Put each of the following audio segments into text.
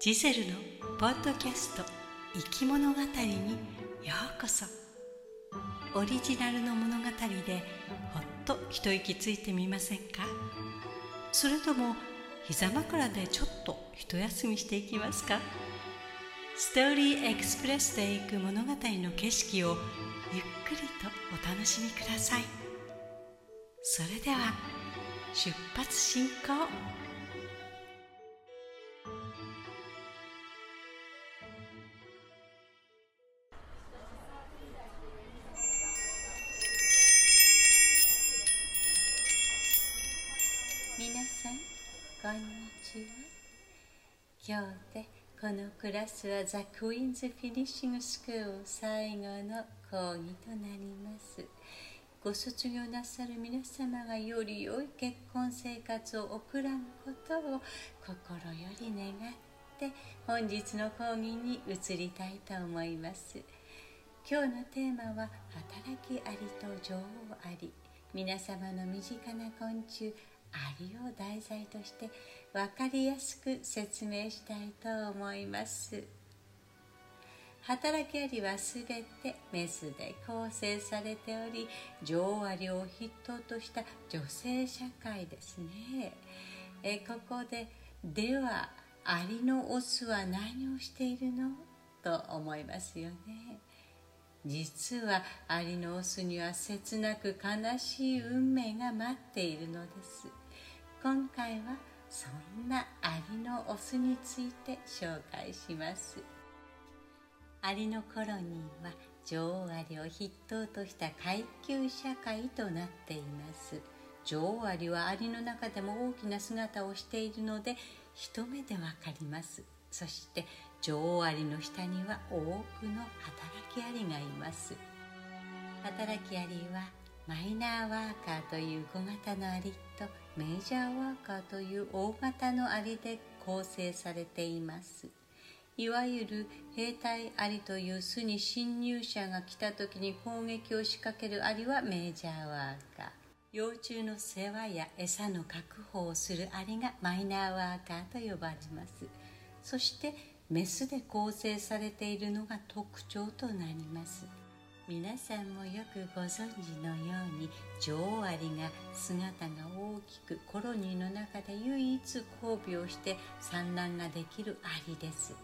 ジゼルのポッドキャスト「生き物語」にようこそ。オリジナルの物語でほっと一息ついてみませんか？それとも膝枕でちょっと一休みしていきますか？ストーリーエクスプレスで行く物語の景色をゆっくりとお楽しみください。それでは出発進行。さんこん。にちは今日でこのクラスはザ・クイーンズ・フィニッシング・スクール最後の講義となります。ご卒業なさる皆様がより良い結婚生活を送らんことを心より願って本日の講義に移りたいと思います。今日のテーマは働きありと女王あり。皆様の身近な昆虫アリを題材として分かりやすく説明したいと思います。働きアリはすべてメスで構成されており女王アリを筆頭とした女性社会ですね。えここでではアリのオスは何をしているの？と思いますよね。実はアリのオスには切なく悲しい運命が待っているのです。今回はそんなアリのオスについて紹介します。アリのコロニーは女王アリを筆頭とした階級社会となっています。女王アリはアリの中でも大きな姿をしているので一目でわかります。そして女王アリの下には多くの働きアリがいます。働きアリはマイナーワーカーという小型のアリとメジャーワーカーという大型のアリで構成されています。いわゆる兵隊アリという巣に侵入者が来た時に攻撃を仕掛けるアリはメジャーワーカー。幼虫の世話や餌の確保をするアリがマイナーワーカーと呼ばれます。そしてメスで構成されているのが特徴となります。皆さんもよくご存知のように女王アリが姿が大きくコロニーの中で唯一交尾をして産卵ができるアリです。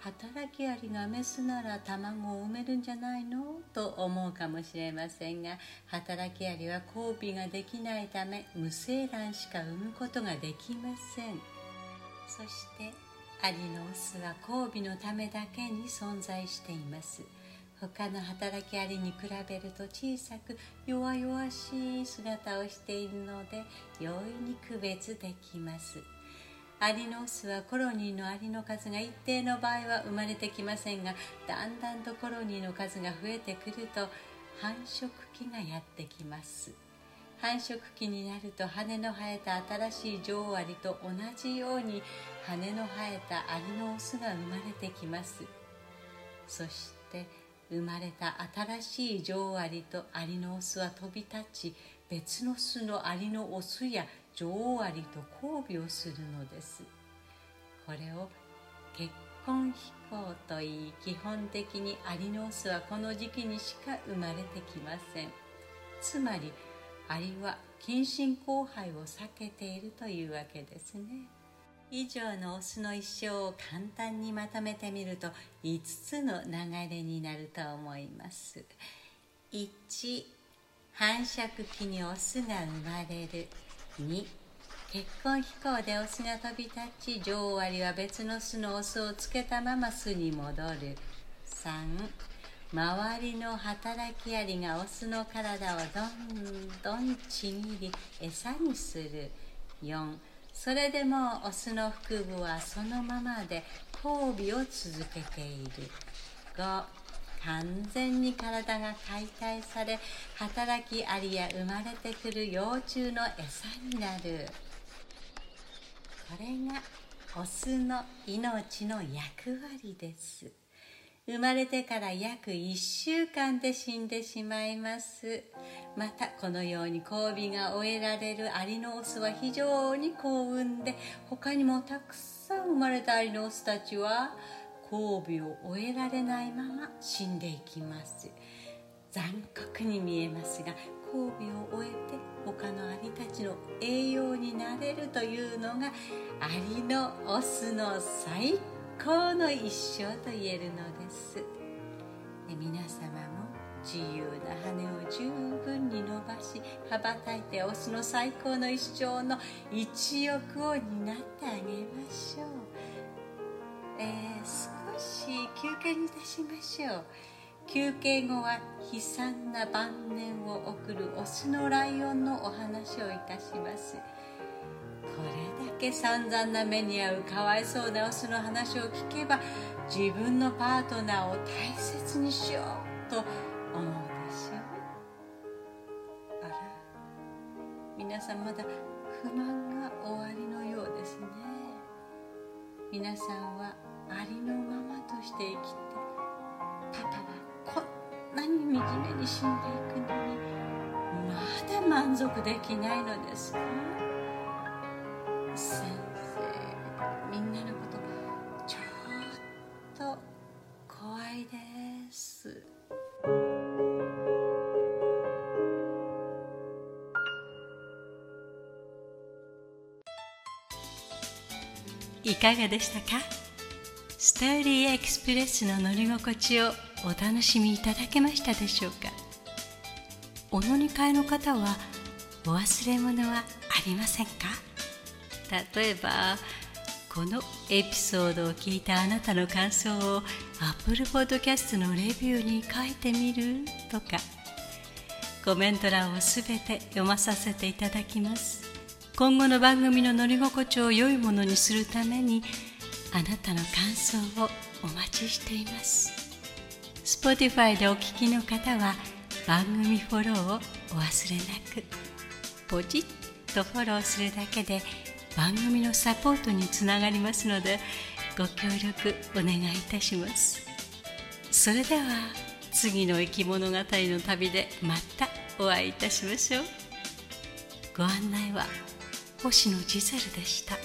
働きアリがメスなら卵を産めるんじゃないの？と思うかもしれませんが働きアリは交尾ができないため無精卵しか産むことができません。そしてアリのオスは交尾のためだけに存在しています。他の働きアリに比べると小さく弱々しい姿をしているので容易に区別できます。アリのオスはコロニーのアリの数が一定の場合は生まれてきませんがだんだんとコロニーの数が増えてくると繁殖期がやってきます。繁殖期になると羽の生えた新しい女王アリと同じように羽の生えたアリのオスが生まれてきます。そして生まれた新しい女王アリとアリのオスは飛び立ち別の巣のアリのオスや女王アリと交尾をするのです。これを結婚飛行といい基本的にアリのオスはこの時期にしか生まれてきません。つまりアリは近親交配を避けているというわけですね。以上のオスの一生を簡単にまとめてみると5つの流れになると思います。1繁殖期にオスが生まれる。2結婚飛行でオスが飛び立ち女王アリは別の巣のオスをつけたまま巣に戻る。3周りの働きアリがオスの体をどんどんちぎり餌にする。4それでもオスの腹部はそのままで交尾を続けている。5完全に体が解体され働きアリや生まれてくる幼虫の餌になる。これがオスの命の役割です。生まれてから約1週間で死んでしまいます。またこのように交尾が終えられるアリのオスは非常に幸運で他にもたくさん生まれたアリのオスたちは交尾を終えられないまま死んでいきます。残酷に見えますが交尾を終えて他のアリたちの栄養になれるというのがアリのオスの最高の一生と言えるのです。で皆様も自由な羽を十分に伸ばし羽ばたいてオスの最高の一生の一億を担ってあげましょう、えー、少し休憩にいたしましょう。休憩後は悲惨な晩年を送るオスのライオンのお話をいたします。これけ散々な目に遭うかわいそうなオスの話を聞けば自分のパートナーを大切にしようと思うでしょうあら。皆さんまだ不満が終わりのようですね。皆さんはありのままとして生きてパパはこんなに惨めに死んでいくのにまだ満足できないのですか？いかがでしたか？スターリーエクスプレスの乗り心地をお楽しみいただけましたでしょうか？お乗り換えの方はお忘れ物はありませんか？例えばこのエピソードを聞いたあなたの感想を Apple Podcast のレビューに書いてみる？とかコメント欄をすべて読まさせていただきます。今後の番組の乗り心地を良いものにするためにあなたの感想をお待ちしています。Spotify でお聞きの方は番組フォローをお忘れなく。ポチッとフォローするだけで番組のサポートにつながりますのでご協力お願いいたします。それでは次の生き物語の旅でまたお会いいたしましょう。ご案内は星野ジゼルでした。